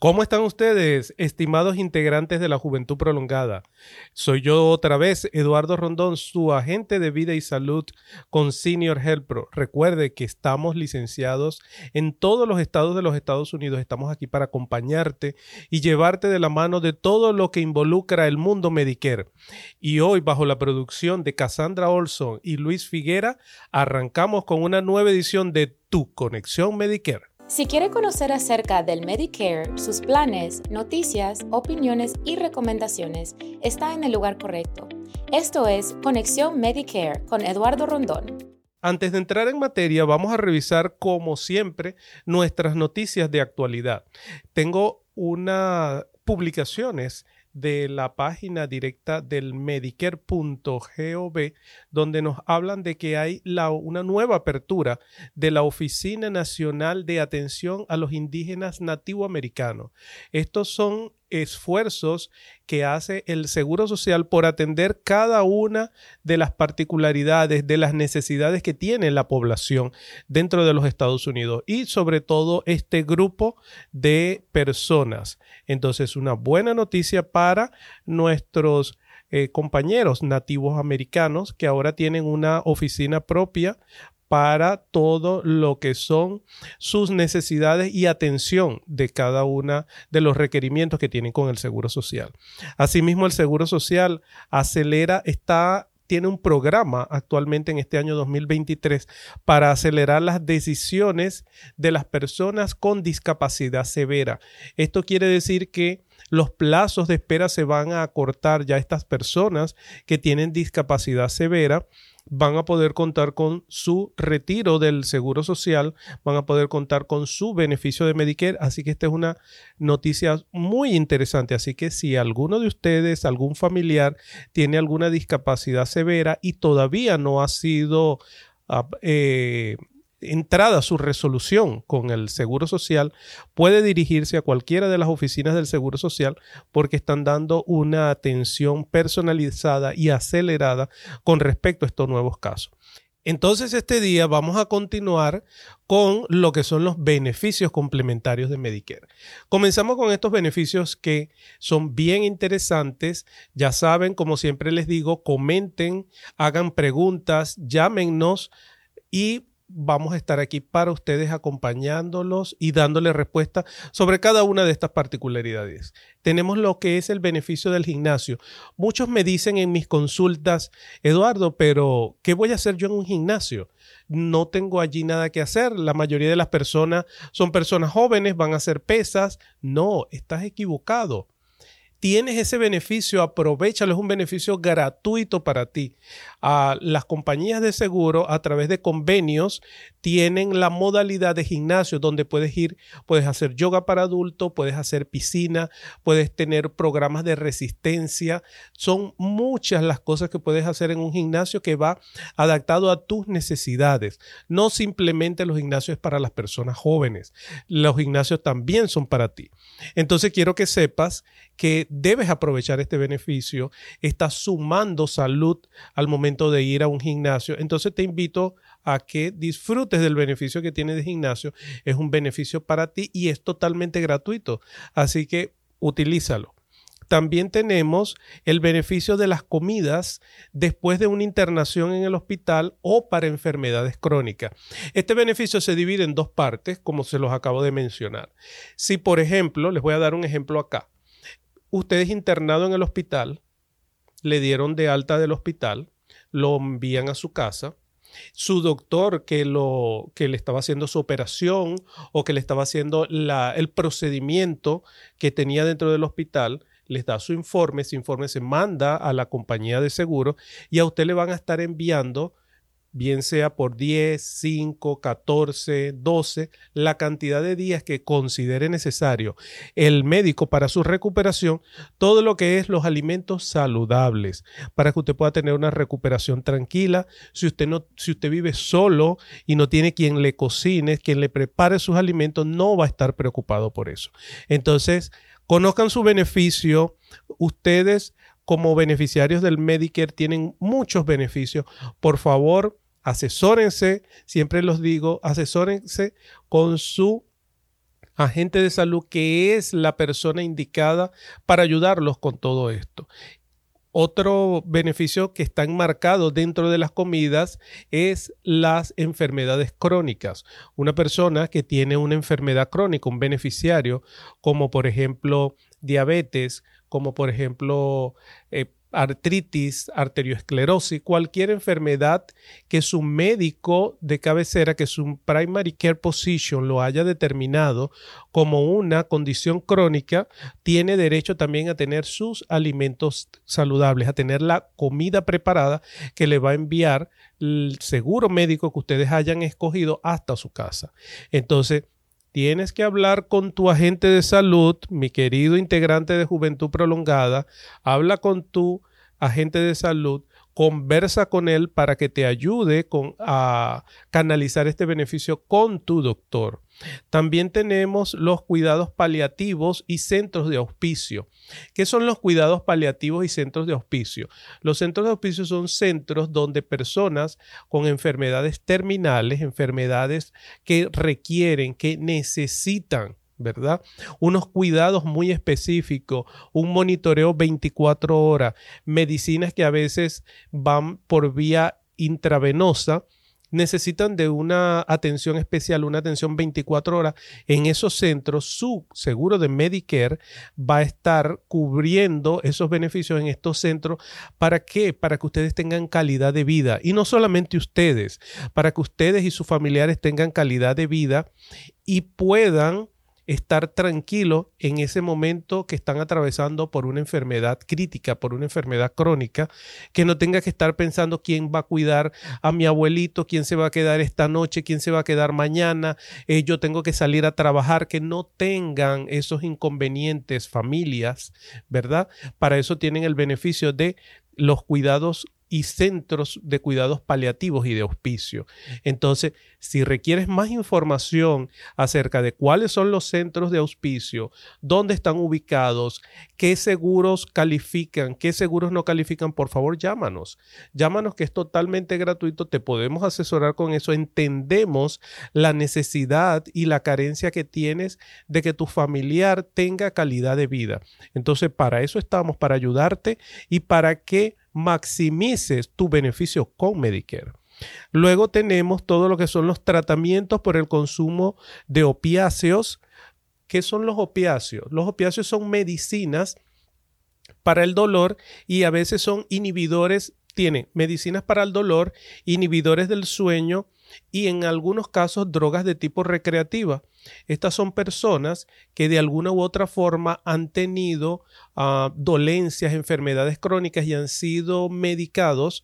¿Cómo están ustedes, estimados integrantes de la Juventud Prolongada? Soy yo otra vez, Eduardo Rondón, su agente de vida y salud con Senior Health Pro. Recuerde que estamos licenciados en todos los estados de los Estados Unidos. Estamos aquí para acompañarte y llevarte de la mano de todo lo que involucra el mundo Medicare. Y hoy, bajo la producción de Cassandra Olson y Luis Figuera, arrancamos con una nueva edición de Tu Conexión Medicare. Si quiere conocer acerca del Medicare, sus planes, noticias, opiniones y recomendaciones, está en el lugar correcto. Esto es Conexión Medicare con Eduardo Rondón. Antes de entrar en materia, vamos a revisar, como siempre, nuestras noticias de actualidad. Tengo unas publicaciones de la página directa del medicare.gov, donde nos hablan de que hay una nueva apertura de la Oficina Nacional de Atención a los Indígenas Nativoamericanos. Estos son esfuerzos que hace el Seguro Social por atender cada una de las particularidades, de las necesidades que tiene la población dentro de los Estados Unidos y sobre todo este grupo de personas. Entonces, una buena noticia para nuestros eh, compañeros nativos americanos que ahora tienen una oficina propia para todo lo que son sus necesidades y atención de cada una de los requerimientos que tienen con el Seguro Social. Asimismo, el Seguro Social acelera, está tiene un programa actualmente en este año 2023 para acelerar las decisiones de las personas con discapacidad severa. Esto quiere decir que los plazos de espera se van a acortar ya estas personas que tienen discapacidad severa van a poder contar con su retiro del seguro social, van a poder contar con su beneficio de Medicare. Así que esta es una noticia muy interesante. Así que si alguno de ustedes, algún familiar, tiene alguna discapacidad severa y todavía no ha sido... Ah, eh, entrada su resolución con el Seguro Social, puede dirigirse a cualquiera de las oficinas del Seguro Social porque están dando una atención personalizada y acelerada con respecto a estos nuevos casos. Entonces este día vamos a continuar con lo que son los beneficios complementarios de Medicare. Comenzamos con estos beneficios que son bien interesantes. Ya saben, como siempre les digo, comenten, hagan preguntas, llámenos y vamos a estar aquí para ustedes acompañándolos y dándoles respuesta sobre cada una de estas particularidades. Tenemos lo que es el beneficio del gimnasio. Muchos me dicen en mis consultas, Eduardo, pero ¿qué voy a hacer yo en un gimnasio? No tengo allí nada que hacer. La mayoría de las personas son personas jóvenes, van a hacer pesas. No, estás equivocado tienes ese beneficio, aprovechalo, es un beneficio gratuito para ti. a las compañías de seguro, a través de convenios, tienen la modalidad de gimnasio donde puedes ir, puedes hacer yoga para adultos, puedes hacer piscina, puedes tener programas de resistencia. Son muchas las cosas que puedes hacer en un gimnasio que va adaptado a tus necesidades. No simplemente los gimnasios para las personas jóvenes, los gimnasios también son para ti. Entonces quiero que sepas que debes aprovechar este beneficio, estás sumando salud al momento de ir a un gimnasio. Entonces te invito a que disfrutes del beneficio que tiene de gimnasio. Es un beneficio para ti y es totalmente gratuito. Así que utilízalo. También tenemos el beneficio de las comidas después de una internación en el hospital o para enfermedades crónicas. Este beneficio se divide en dos partes, como se los acabo de mencionar. Si, por ejemplo, les voy a dar un ejemplo acá usted es internado en el hospital, le dieron de alta del hospital, lo envían a su casa, su doctor que, lo, que le estaba haciendo su operación o que le estaba haciendo el procedimiento que tenía dentro del hospital, les da su informe, ese informe se manda a la compañía de seguro y a usted le van a estar enviando bien sea por 10, 5, 14, 12, la cantidad de días que considere necesario el médico para su recuperación, todo lo que es los alimentos saludables, para que usted pueda tener una recuperación tranquila. Si usted no, si usted vive solo y no tiene quien le cocine, quien le prepare sus alimentos, no va a estar preocupado por eso. Entonces, conozcan su beneficio. Ustedes como beneficiarios del Medicare tienen muchos beneficios. Por favor, asesórense, siempre los digo, asesórense con su agente de salud que es la persona indicada para ayudarlos con todo esto. Otro beneficio que está enmarcado dentro de las comidas es las enfermedades crónicas. Una persona que tiene una enfermedad crónica, un beneficiario, como por ejemplo diabetes, como por ejemplo eh, artritis, arteriosclerosis, cualquier enfermedad que su médico de cabecera, que su primary care position lo haya determinado como una condición crónica, tiene derecho también a tener sus alimentos saludables, a tener la comida preparada que le va a enviar el seguro médico que ustedes hayan escogido hasta su casa. Entonces, tienes que hablar con tu agente de salud, mi querido integrante de Juventud Prolongada, habla con tu agente de salud, conversa con él para que te ayude con, a canalizar este beneficio con tu doctor. También tenemos los cuidados paliativos y centros de auspicio. ¿Qué son los cuidados paliativos y centros de auspicio? Los centros de auspicio son centros donde personas con enfermedades terminales, enfermedades que requieren, que necesitan ¿verdad? Unos cuidados muy específicos, un monitoreo 24 horas, medicinas que a veces van por vía intravenosa, necesitan de una atención especial, una atención 24 horas. En esos centros, su seguro de Medicare va a estar cubriendo esos beneficios en estos centros. ¿Para qué? Para que ustedes tengan calidad de vida. Y no solamente ustedes, para que ustedes y sus familiares tengan calidad de vida y puedan estar tranquilo en ese momento que están atravesando por una enfermedad crítica, por una enfermedad crónica, que no tenga que estar pensando quién va a cuidar a mi abuelito, quién se va a quedar esta noche, quién se va a quedar mañana, eh, yo tengo que salir a trabajar, que no tengan esos inconvenientes familias, ¿verdad? Para eso tienen el beneficio de los cuidados y centros de cuidados paliativos y de auspicio. Entonces, si requieres más información acerca de cuáles son los centros de auspicio, dónde están ubicados, qué seguros califican, qué seguros no califican, por favor llámanos. Llámanos que es totalmente gratuito, te podemos asesorar con eso, entendemos la necesidad y la carencia que tienes de que tu familiar tenga calidad de vida. Entonces, para eso estamos, para ayudarte y para que maximices tu beneficio con Medicare. Luego tenemos todo lo que son los tratamientos por el consumo de opiáceos. ¿Qué son los opiáceos? Los opiáceos son medicinas para el dolor y a veces son inhibidores, tienen medicinas para el dolor, inhibidores del sueño y en algunos casos drogas de tipo recreativa. Estas son personas que de alguna u otra forma han tenido ah, dolencias, enfermedades crónicas y han sido medicados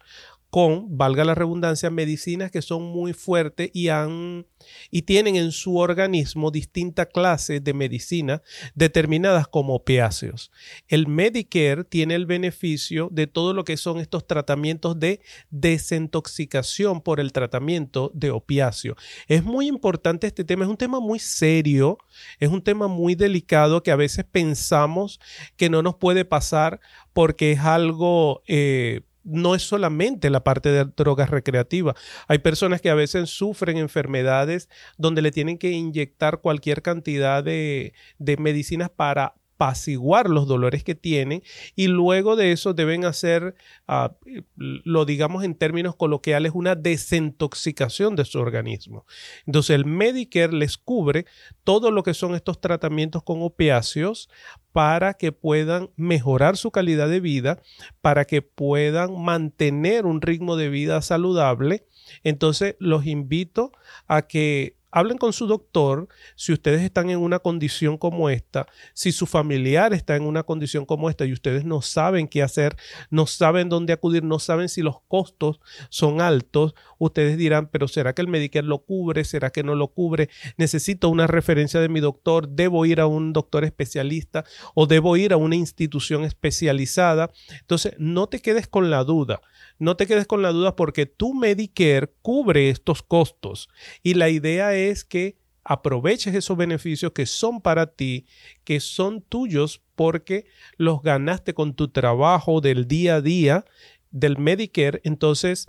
con, valga la redundancia, medicinas que son muy fuertes y han y tienen en su organismo distintas clases de medicina determinadas como opiáceos. El Medicare tiene el beneficio de todo lo que son estos tratamientos de desintoxicación por el tratamiento de opiáceo. Es muy importante este tema, es un tema muy serio, es un tema muy delicado que a veces pensamos que no nos puede pasar porque es algo eh, no es solamente la parte de drogas recreativas. Hay personas que a veces sufren enfermedades donde le tienen que inyectar cualquier cantidad de, de medicinas para apaciguar los dolores que tienen y luego de eso deben hacer, ah, lo digamos en términos coloquiales, una desintoxicación de su organismo. Entonces el Medicare les cubre todo lo que son estos tratamientos con opiáceos para que puedan mejorar su calidad de vida, para que puedan mantener un ritmo de vida saludable. Entonces los invito a que hablen con su doctor si ustedes están en una condición como esta, si su familiar está en una condición como esta y ustedes no saben qué hacer, no saben dónde acudir, no saben si los costos son altos, ustedes dirán, pero ¿será que el Medicare lo cubre? ¿Será que no lo cubre? Necesito una referencia de mi doctor, debo ir a un doctor especialista o debo ir a una institución especializada. Entonces, no te quedes con la duda. No te quedes con la duda porque tu Medicare cubre estos costos y la idea es que aproveches esos beneficios que son para ti, que son tuyos porque los ganaste con tu trabajo del día a día del Medicare. Entonces,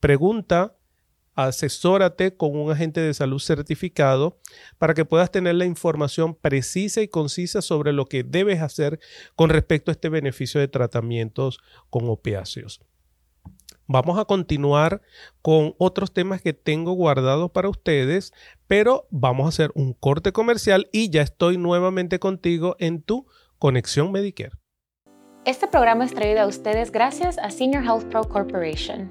pregunta asesórate con un agente de salud certificado para que puedas tener la información precisa y concisa sobre lo que debes hacer con respecto a este beneficio de tratamientos con opiáceos. Vamos a continuar con otros temas que tengo guardados para ustedes, pero vamos a hacer un corte comercial y ya estoy nuevamente contigo en tu conexión Medicare. Este programa es traído a ustedes gracias a Senior Health Pro Corporation.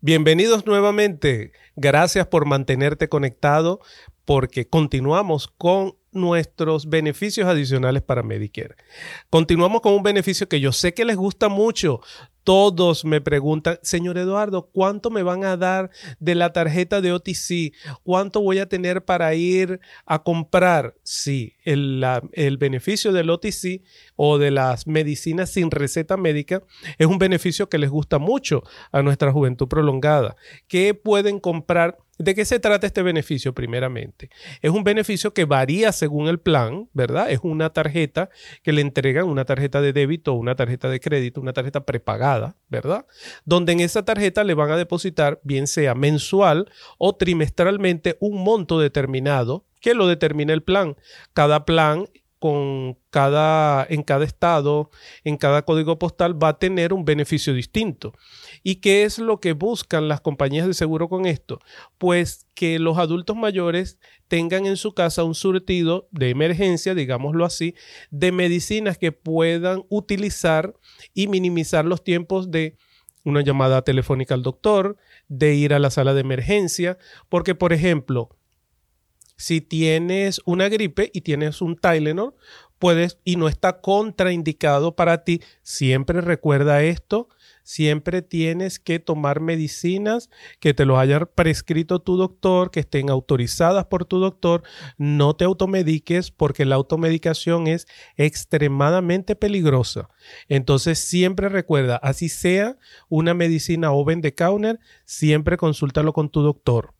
Bienvenidos nuevamente. Gracias por mantenerte conectado porque continuamos con nuestros beneficios adicionales para Medicare. Continuamos con un beneficio que yo sé que les gusta mucho. Todos me preguntan, señor Eduardo, ¿cuánto me van a dar de la tarjeta de OTC? ¿Cuánto voy a tener para ir a comprar? Sí, el, beneficio del OTC o de las medicinas sin receta médica es un beneficio que les gusta mucho a nuestra juventud prolongada. ¿Qué pueden comprar? ¿De qué se trata este beneficio primeramente? Es un beneficio que varía según el plan, ¿verdad? Es una tarjeta que le entregan, una tarjeta de débito, una tarjeta de crédito, una tarjeta prepagada, ¿verdad? Donde en esa tarjeta le van a depositar, bien sea mensual o trimestralmente, un monto determinado que lo determina el plan. Cada plan con cada, en cada estado, en cada código postal, va a tener un beneficio distinto. ¿Y qué es lo que buscan las compañías de seguro con esto? Pues que los adultos mayores tengan en su casa un surtido de emergencia, digámoslo así, de medicinas que puedan utilizar y minimizar los tiempos de una llamada telefónica al doctor, de ir a la sala de emergencia, porque por ejemplo, si tienes una gripe y tienes un Tylenol, puedes y no está contraindicado para ti, siempre recuerda esto, siempre tienes que tomar medicinas que te lo haya prescrito tu doctor, que estén autorizadas por tu doctor. No te automediques porque la automedicación es extremadamente peligrosa. Entonces siempre recuerda, así sea una medicina oven de counter, siempre consúltalo con tu doctor.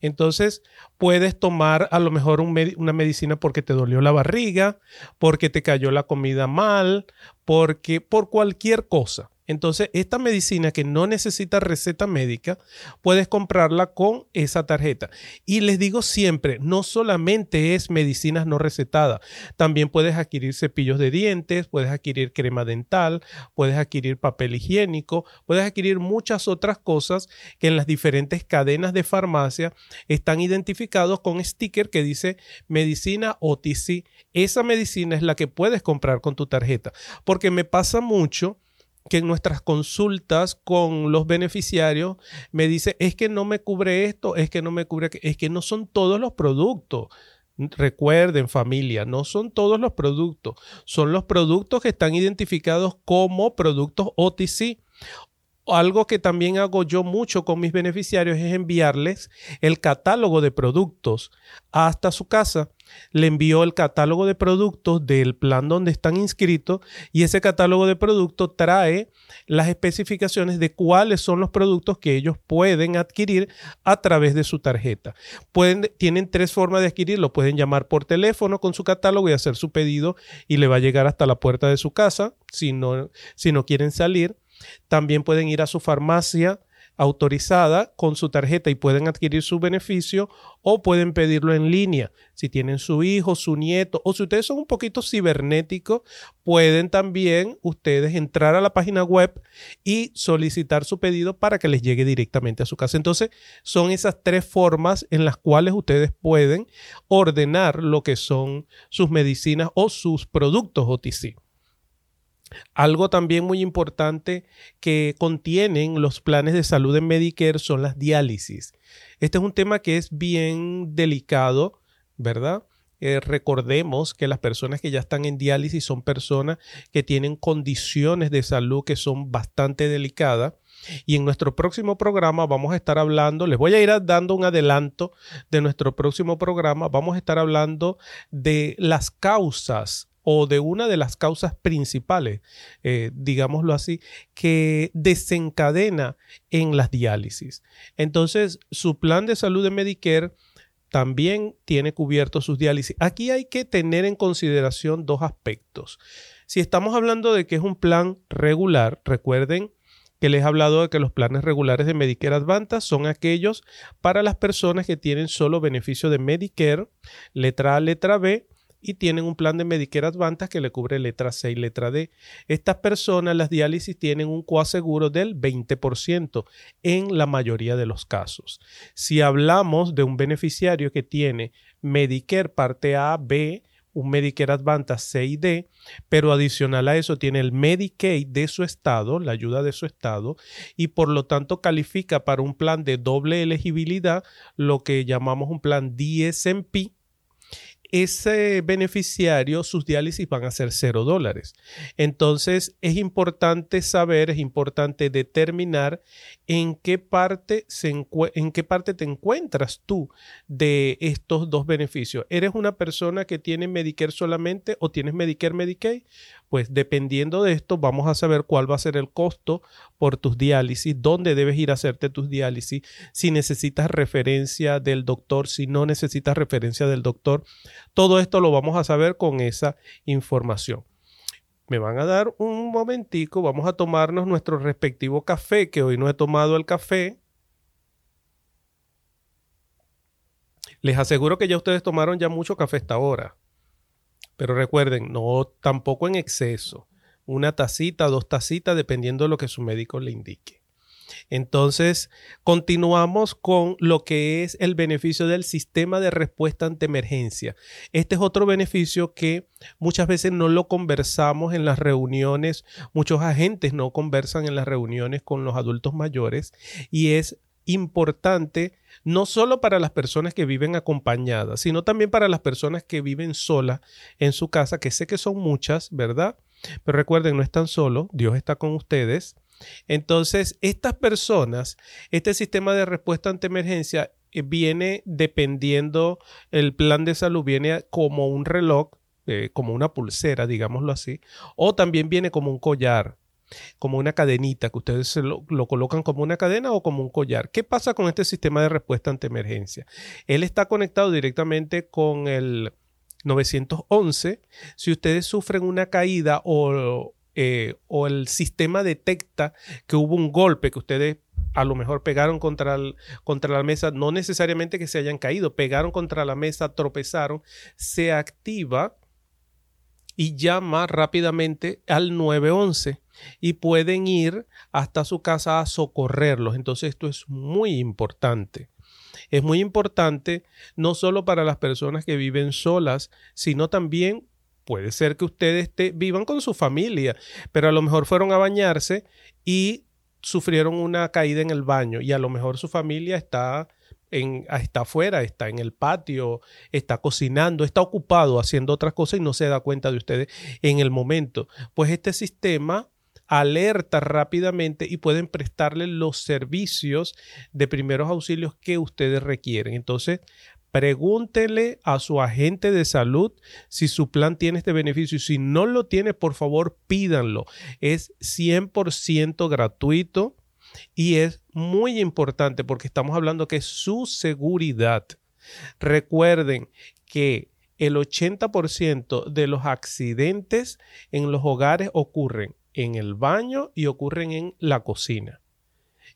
Entonces puedes tomar a lo mejor una medicina porque te dolió la barriga, porque te cayó la comida mal, porque por cualquier cosa. Entonces, esta medicina que no necesita receta médica, puedes comprarla con esa tarjeta. Y les digo siempre, no solamente es medicinas no recetadas, también puedes adquirir cepillos de dientes, puedes adquirir crema dental, puedes adquirir papel higiénico, puedes adquirir muchas otras cosas que en las diferentes cadenas de farmacia están identificados con sticker que dice medicina OTC. Esa medicina es la que puedes comprar con tu tarjeta, porque me pasa mucho que en nuestras consultas con los beneficiarios me dice, es que no me cubre esto, es que no me cubre, es que no son todos los productos. Recuerden familia, no son todos los productos, son los productos que están identificados como productos OTC algo que también hago yo mucho con mis beneficiarios es enviarles el catálogo de productos hasta su casa. Le envío el catálogo de productos del plan donde están inscritos y ese catálogo de productos trae las especificaciones de cuáles son los productos que ellos pueden adquirir a través de su tarjeta. Pueden, tienen tres formas de adquirirlo. Pueden llamar por teléfono con su catálogo y hacer su pedido y le va a llegar hasta la puerta de su casa si no, si no quieren salir también pueden ir a su farmacia autorizada con su tarjeta y pueden adquirir su beneficio o pueden pedirlo en línea. Si tienen su hijo, su nieto o si ustedes son un poquito cibernéticos, pueden también ustedes entrar a la página web y solicitar su pedido para que les llegue directamente a su casa. Entonces, son esas tres formas en las cuales ustedes pueden ordenar lo que son sus medicinas o sus productos OTC. Algo también muy importante que contienen los planes de salud en Medicare son las diálisis. Este es un tema que es bien delicado, ¿verdad? Eh, recordemos que las personas que ya están en diálisis son personas que tienen condiciones de salud que son bastante delicadas Y en nuestro próximo programa vamos a estar hablando, les voy a ir dando un adelanto de nuestro próximo programa, vamos a estar hablando de las causas o de una de las causas principales, eh, digámoslo así, que desencadena en las diálisis. Entonces, su plan de salud de Medicare también tiene cubierto sus diálisis. Aquí hay que tener en consideración dos aspectos. Si estamos hablando de que es un plan regular, recuerden que les he hablado de que los planes regulares de Medicare Advantage son aquellos para las personas que tienen solo beneficio de Medicare, letra A, letra B, y tienen un plan de Medicare Advantage que le cubre letra C y letra D. Estas personas, las diálisis, tienen un coaseguro del 20% en la mayoría de los casos. Si hablamos de un beneficiario que tiene Medicare parte A, B, un Medicare Advantage C y D, pero adicional a eso tiene el Medicaid de su estado, la ayuda de su estado, y por lo tanto califica para un plan de doble elegibilidad, lo que llamamos un plan DSMP, ese beneficiario, sus diálisis van a ser cero dólares. Entonces, es importante saber, es importante determinar en qué parte, se en qué parte te encuentras tú de estos dos beneficios. ¿Eres una persona que tiene Medicare solamente o tienes Medicare Medicaid? Pues dependiendo de esto, vamos a saber cuál va a ser el costo por tus diálisis, dónde debes ir a hacerte tus diálisis, si necesitas referencia del doctor, si no necesitas referencia del doctor. Todo esto lo vamos a saber con esa información. Me van a dar un momentico, vamos a tomarnos nuestro respectivo café, que hoy no he tomado el café. Les aseguro que ya ustedes tomaron ya mucho café esta hora. Pero recuerden, no tampoco en exceso. Una tacita, dos tacitas, dependiendo de lo que su médico le indique. Entonces, continuamos con lo que es el beneficio del sistema de respuesta ante emergencia. Este es otro beneficio que muchas veces no lo conversamos en las reuniones, muchos agentes no conversan en las reuniones con los adultos mayores y es importante no solo para las personas que viven acompañadas, sino también para las personas que viven solas en su casa, que sé que son muchas, ¿verdad? Pero recuerden, no están solos, Dios está con ustedes. Entonces, estas personas, este sistema de respuesta ante emergencia eh, viene dependiendo, el plan de salud viene como un reloj, eh, como una pulsera, digámoslo así, o también viene como un collar como una cadenita, que ustedes lo, lo, colocan como una cadena o como un collar. ¿Qué pasa con este sistema de respuesta ante emergencia? Él está conectado directamente con el 911. Si ustedes sufren una caída o, eh, o el sistema detecta que hubo un golpe, que ustedes a lo mejor pegaron contra, contra la mesa, no necesariamente que se hayan caído, pegaron contra la mesa, tropezaron, se activa y llama rápidamente al 911 y pueden ir hasta su casa a socorrerlos. Entonces esto es muy importante. Es muy importante no solo para las personas que viven solas, sino también puede ser que ustedes vivan con su familia, pero a lo mejor fueron a bañarse y sufrieron una caída en el baño y a lo mejor su familia está en, está afuera, está en el patio, está cocinando, está ocupado haciendo otras cosas y no se da cuenta de ustedes en el momento. Pues este sistema alerta rápidamente y pueden prestarle los servicios de primeros auxilios que ustedes requieren. Entonces, Pregúntele a su agente de salud si su plan tiene este beneficio. Si no lo tiene, por favor, pídanlo. Es 100% gratuito y es muy importante porque estamos hablando que es su seguridad. Recuerden que el 80% de los accidentes en los hogares ocurren en el baño y ocurren en la cocina.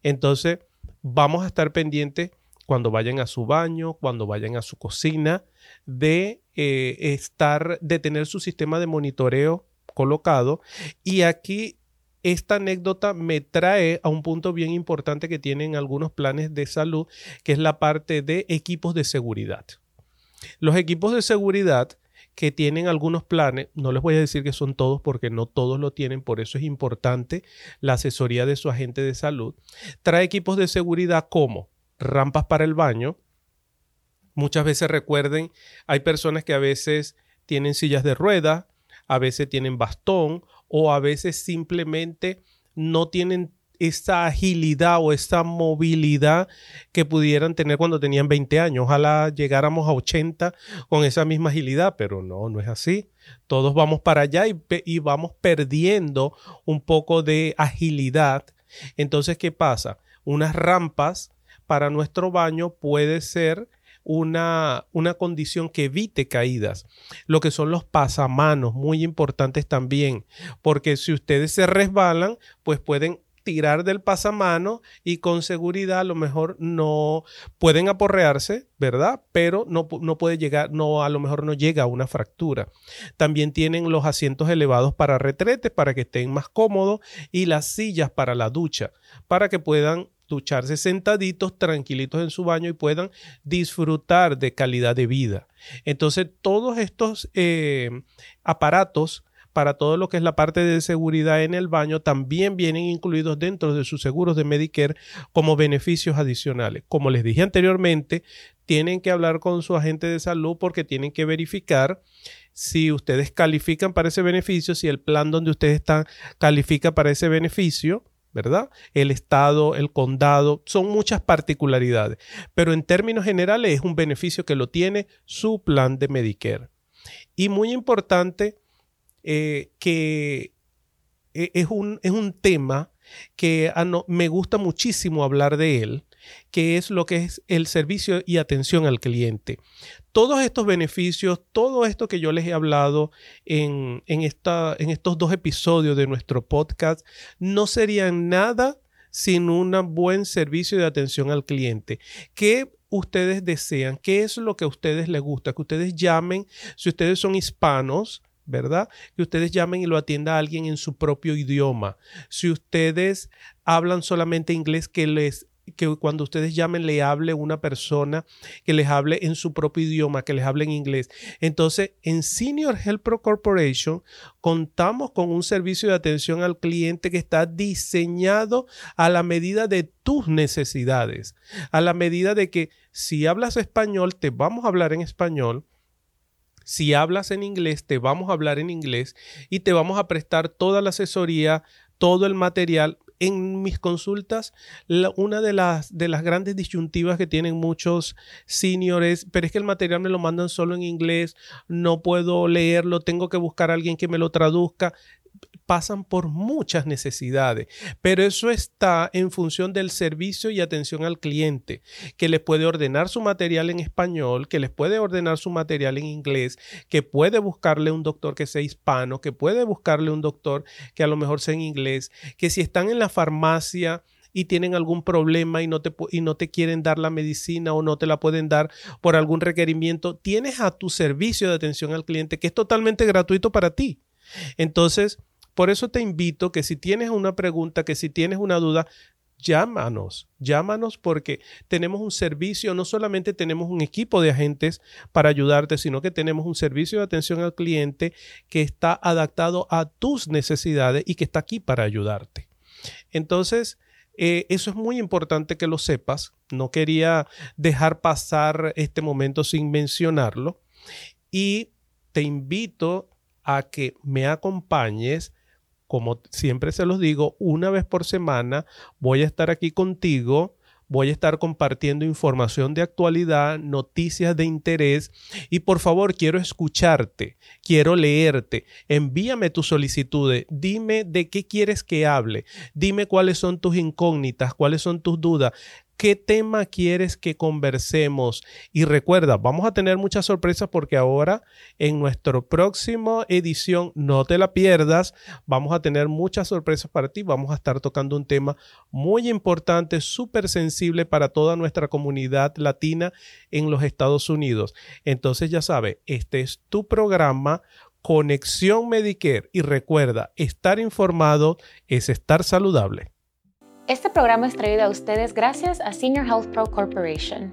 Entonces, vamos a estar pendientes cuando vayan a su baño, cuando vayan a su cocina, de eh, estar, de tener su sistema de monitoreo colocado. Y aquí esta anécdota me trae a un punto bien importante que tienen algunos planes de salud, que es la parte de equipos de seguridad. Los equipos de seguridad que tienen algunos planes, no les voy a decir que son todos porque no todos lo tienen, por eso es importante la asesoría de su agente de salud, trae equipos de seguridad como rampas para el baño. Muchas veces recuerden, hay personas que a veces tienen sillas de rueda, a veces tienen bastón o a veces simplemente no tienen esa agilidad o esa movilidad que pudieran tener cuando tenían 20 años. Ojalá llegáramos a 80 con esa misma agilidad, pero no, no es así. Todos vamos para allá y, y vamos perdiendo un poco de agilidad. Entonces, ¿qué pasa? Unas rampas para nuestro baño puede ser una, una, condición que evite caídas. Lo que son los pasamanos, muy importantes también, porque si ustedes se resbalan, pues pueden tirar del pasamano y con seguridad a lo mejor no pueden aporrearse, ¿verdad? Pero no, no, puede llegar, no, a lo mejor no llega a una fractura. También tienen los asientos elevados para retretes para que estén más cómodos y las sillas para la ducha para que puedan ducharse sentaditos, tranquilitos en su baño y puedan disfrutar de calidad de vida. Entonces, todos estos eh, aparatos para todo lo que es la parte de seguridad en el baño también vienen incluidos dentro de sus seguros de Medicare como beneficios adicionales. Como les dije anteriormente, tienen que hablar con su agente de salud porque tienen que verificar si ustedes califican para ese beneficio, si el plan donde ustedes están califica para ese beneficio. ¿verdad? El estado, el condado, son muchas particularidades, pero en términos generales es un beneficio que lo tiene su plan de Medicare. Y muy importante, eh, que e, es un, es un tema que ah, me gusta muchísimo hablar de él, que es lo que es el servicio y atención al cliente. Todos estos beneficios, todo esto que yo les he hablado en, en, esta, en estos dos episodios de nuestro podcast, no serían nada sin un buen servicio de atención al cliente. ¿Qué ustedes desean? ¿Qué es lo que a ustedes les gusta? Que ustedes llamen, si ustedes son hispanos, ¿verdad? Que ustedes llamen y lo atienda alguien en su propio idioma. Si ustedes hablan solamente inglés, que les que cuando ustedes llamen le hable una persona que les hable en su propio idioma, que les hable en inglés. Entonces, en Senior Health Pro Corporation contamos con un servicio de atención al cliente que está diseñado a la medida de tus necesidades, a la medida de que si hablas español, te vamos a hablar en español si hablas en inglés, te vamos a hablar en inglés y te vamos a prestar toda la asesoría, todo el material. En mis consultas, una de las, de las grandes disyuntivas que tienen muchos seniors, pero es que el material me lo mandan solo en inglés, no puedo leerlo, tengo que buscar a alguien que me lo traduzca pasan por muchas necesidades, pero eso está en función del servicio y atención al cliente, que les puede ordenar su material en español, que les puede ordenar su material en inglés, que puede buscarle un doctor que sea hispano, que puede buscarle un doctor que a lo mejor sea en inglés, que si están en la farmacia, y tienen algún problema y no, te, y no te quieren dar la medicina o no te la pueden dar por algún requerimiento, tienes a tu servicio de atención al cliente que es totalmente gratuito para ti. Entonces, por eso te invito que si tienes una pregunta, que si tienes una duda, llámanos, llámanos porque tenemos un servicio, no solamente tenemos un equipo de agentes para ayudarte, sino que tenemos un servicio de atención al cliente que está adaptado a tus necesidades y que está aquí para ayudarte. Entonces, eh, eso es muy importante que lo sepas. No quería dejar pasar este momento sin mencionarlo. Y te invito a que me acompañes como siempre se los digo, una vez por semana voy a estar aquí contigo. Voy a estar compartiendo información de actualidad, noticias de interés y por favor quiero escucharte, quiero leerte. Envíame tus solicitudes, dime de qué quieres que hable, dime cuáles son tus incógnitas, cuáles son tus dudas qué tema quieres que conversemos. Y recuerda, vamos a tener muchas sorpresas porque ahora en nuestra próxima edición, no te la pierdas, vamos a tener muchas sorpresas para ti. Vamos a estar tocando un tema muy importante, súper sensible para toda nuestra comunidad latina en los Estados Unidos. Entonces ya sabes, este es tu programa. Conexión Medicare y recuerda, estar informado es estar saludable. Este programa es traído a ustedes gracias a Senior Health Pro Corporation.